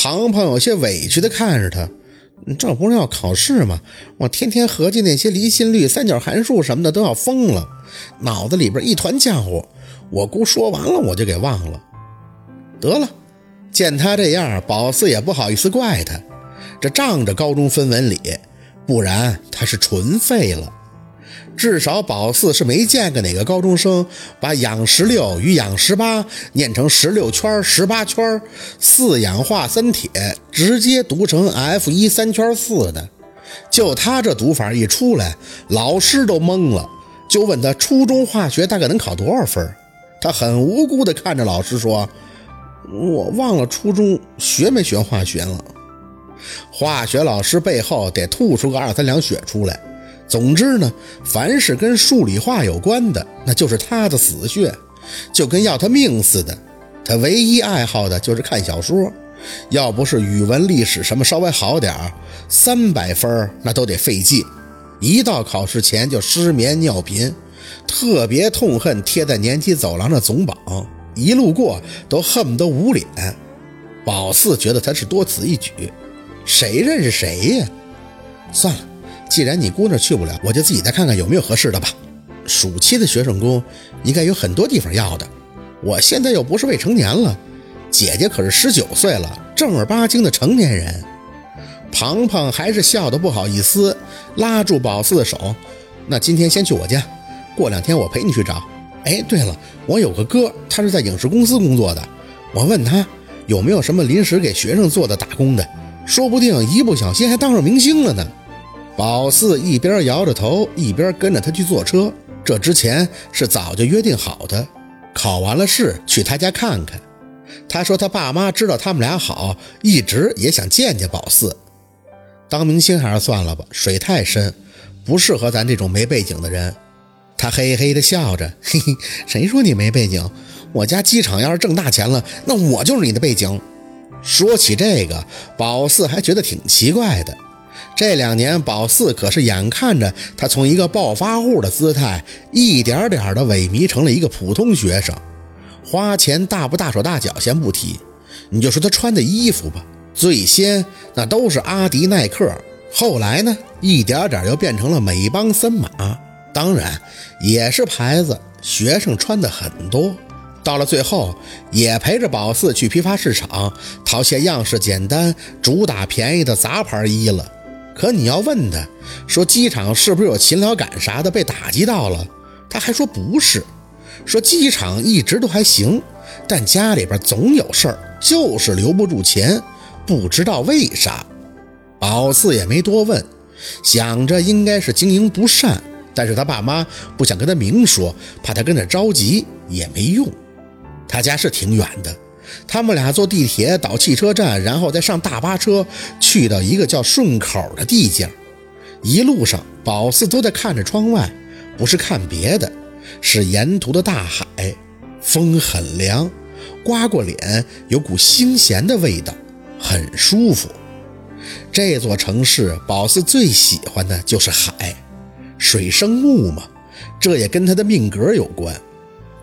庞庞有些委屈地看着他，这不是要考试吗？我天天合计那些离心率、三角函数什么的都要疯了，脑子里边一团浆糊。我姑说完了，我就给忘了。得了，见他这样，宝四也不好意思怪他，这仗着高中分文理，不然他是纯废了。至少宝四是没见过哪个高中生把氧十六与氧十八念成十六圈十八圈四氧化三铁直接读成 F 一三圈四的。就他这读法一出来，老师都懵了，就问他初中化学大概能考多少分？他很无辜地看着老师说：“我忘了初中学没学化学了。”化学老师背后得吐出个二三两血出来。总之呢，凡是跟数理化有关的，那就是他的死穴，就跟要他命似的。他唯一爱好的就是看小说，要不是语文、历史什么稍微好点儿，三百分那都得费劲。一到考试前就失眠、尿频，特别痛恨贴在年级走廊的总榜，一路过都恨不得捂脸。宝四觉得他是多此一举，谁认识谁呀？算了。既然你姑那去不了，我就自己再看看有没有合适的吧。暑期的学生工应该有很多地方要的。我现在又不是未成年了，姐姐可是十九岁了，正儿八经的成年人。庞庞还是笑得不好意思，拉住宝四的手。那今天先去我家，过两天我陪你去找。哎，对了，我有个哥，他是在影视公司工作的，我问他有没有什么临时给学生做的打工的，说不定一不小心还当上明星了呢。宝四一边摇着头，一边跟着他去坐车。这之前是早就约定好的，考完了试去他家看看。他说他爸妈知道他们俩好，一直也想见见宝四。当明星还是算了吧，水太深，不适合咱这种没背景的人。他嘿嘿的笑着，嘿嘿，谁说你没背景？我家机场要是挣大钱了，那我就是你的背景。说起这个，宝四还觉得挺奇怪的。这两年，宝四可是眼看着他从一个暴发户的姿态，一点点的萎靡成了一个普通学生。花钱大不大手大脚先不提，你就说他穿的衣服吧，最先那都是阿迪耐克，后来呢，一点点又变成了美邦森马，当然也是牌子，学生穿的很多。到了最后，也陪着宝四去批发市场淘些样式简单、主打便宜的杂牌衣了。可你要问他，说机场是不是有勤劳感啥的被打击到了？他还说不是，说机场一直都还行，但家里边总有事儿，就是留不住钱，不知道为啥。宝四也没多问，想着应该是经营不善，但是他爸妈不想跟他明说，怕他跟着着急也没用。他家是挺远的。他们俩坐地铁到汽车站，然后再上大巴车去到一个叫顺口的地界。一路上，宝四都在看着窗外，不是看别的，是沿途的大海。风很凉，刮过脸有股腥咸的味道，很舒服。这座城市，宝四最喜欢的就是海，水生木嘛，这也跟他的命格有关。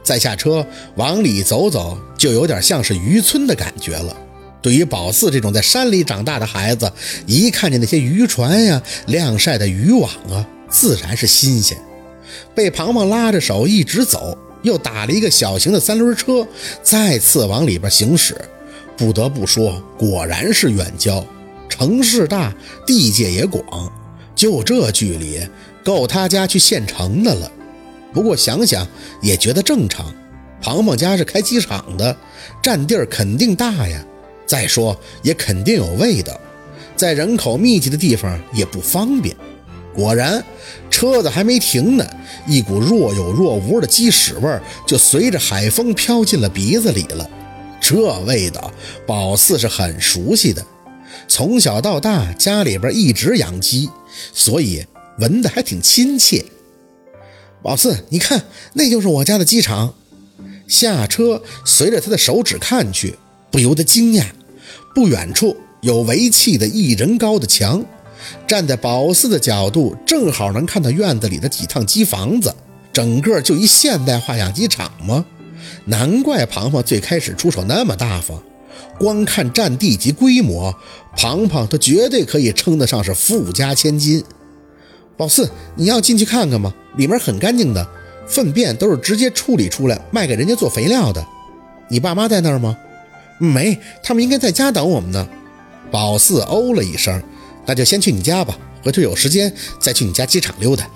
再下车往里走走，就有点像是渔村的感觉了。对于宝四这种在山里长大的孩子，一看见那些渔船呀、晾晒的渔网啊，自然是新鲜。被庞庞拉着手一直走，又打了一个小型的三轮车，再次往里边行驶。不得不说，果然是远郊。城市大，地界也广，就这距离，够他家去县城的了。不过想想也觉得正常，庞庞家是开机场的，占地儿肯定大呀。再说也肯定有味道，在人口密集的地方也不方便。果然，车子还没停呢，一股若有若无的鸡屎味儿就随着海风飘进了鼻子里了。这味道，宝四是很熟悉的，从小到大家里边一直养鸡，所以闻得还挺亲切。宝四，你看，那就是我家的机场。下车，随着他的手指看去，不由得惊讶。不远处有围砌的一人高的墙，站在宝四的角度，正好能看到院子里的几趟机房子。整个就一现代化养鸡场吗？难怪庞庞最开始出手那么大方。光看占地及规模，庞庞他绝对可以称得上是富家千金。宝四，你要进去看看吗？里面很干净的，粪便都是直接处理出来卖给人家做肥料的。你爸妈在那儿吗？没，他们应该在家等我们呢。宝四哦了一声，那就先去你家吧，回头有时间再去你家机场溜达。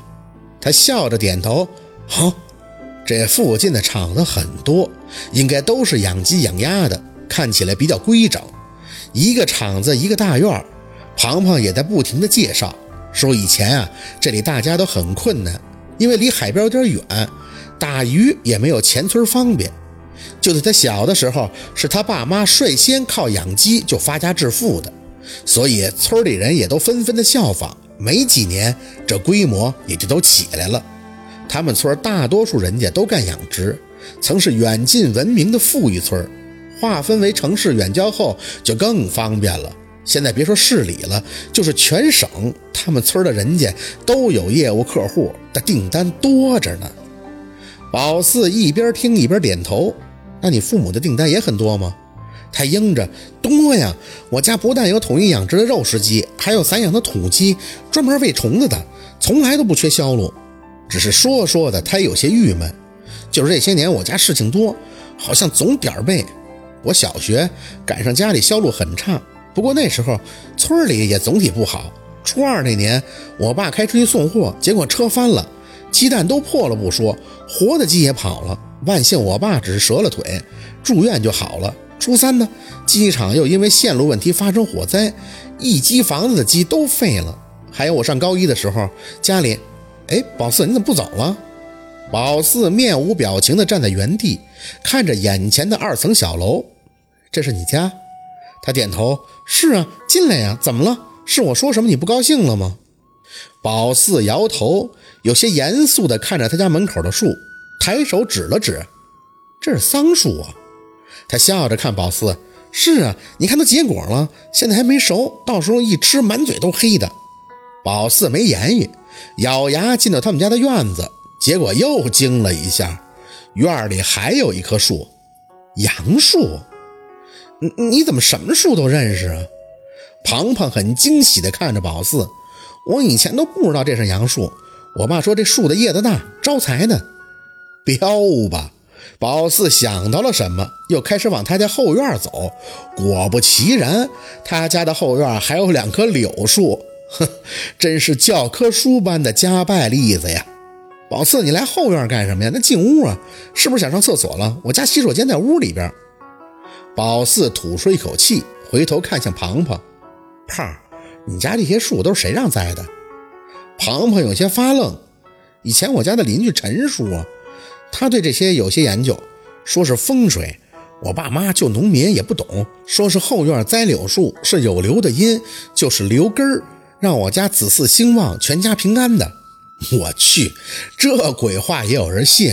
他笑着点头，好。这附近的厂子很多，应该都是养鸡养鸭的，看起来比较规整。一个厂子一个大院庞庞也在不停的介绍，说以前啊，这里大家都很困难，因为离海边有点远，打鱼也没有前村方便。就在他小的时候，是他爸妈率先靠养鸡就发家致富的，所以村里人也都纷纷的效仿。没几年，这规模也就都起来了。他们村大多数人家都干养殖，曾是远近闻名的富裕村。划分为城市远郊后，就更方便了。现在别说市里了，就是全省，他们村的人家都有业务客户的订单多着呢。宝四一边听一边点头。那你父母的订单也很多吗？他应着多呀。我家不但有统一养殖的肉食鸡，还有散养的土鸡，专门喂虫子的，从来都不缺销路。只是说说的，他有些郁闷。就是这些年我家事情多，好像总点儿背。我小学赶上家里销路很差，不过那时候村里也总体不好。初二那年，我爸开出去送货，结果车翻了，鸡蛋都破了不说，活的鸡也跑了。万幸我爸只是折了腿，住院就好了。初三呢，鸡场又因为线路问题发生火灾，一机房子的鸡都废了。还有我上高一的时候，家里。哎，宝四，你怎么不走了？宝四面无表情地站在原地，看着眼前的二层小楼。这是你家？他点头。是啊，进来呀。怎么了？是我说什么你不高兴了吗？宝四摇头，有些严肃地看着他家门口的树，抬手指了指：“这是桑树啊。”他笑着看宝四：“是啊，你看都结果了，现在还没熟，到时候一吃满嘴都黑的。”宝四没言语。咬牙进到他们家的院子，结果又惊了一下，院里还有一棵树，杨树。你你怎么什么树都认识啊？庞庞很惊喜地看着宝四，我以前都不知道这是杨树。我爸说这树的叶子大，招财呢。标吧。宝四想到了什么，又开始往他家后院走。果不其然，他家的后院还有两棵柳树。哼，真是教科书般的家败例子呀！宝四，你来后院干什么呀？那进屋啊，是不是想上厕所了？我家洗手间在屋里边。宝四吐出一口气，回头看向庞庞：“胖，你家这些树都是谁让栽的？”庞庞有些发愣。以前我家的邻居陈叔啊，他对这些有些研究，说是风水。我爸妈就农民也不懂，说是后院栽柳树是有留的因，就是留根儿。让我家子嗣兴旺，全家平安的。我去，这鬼话也有人信？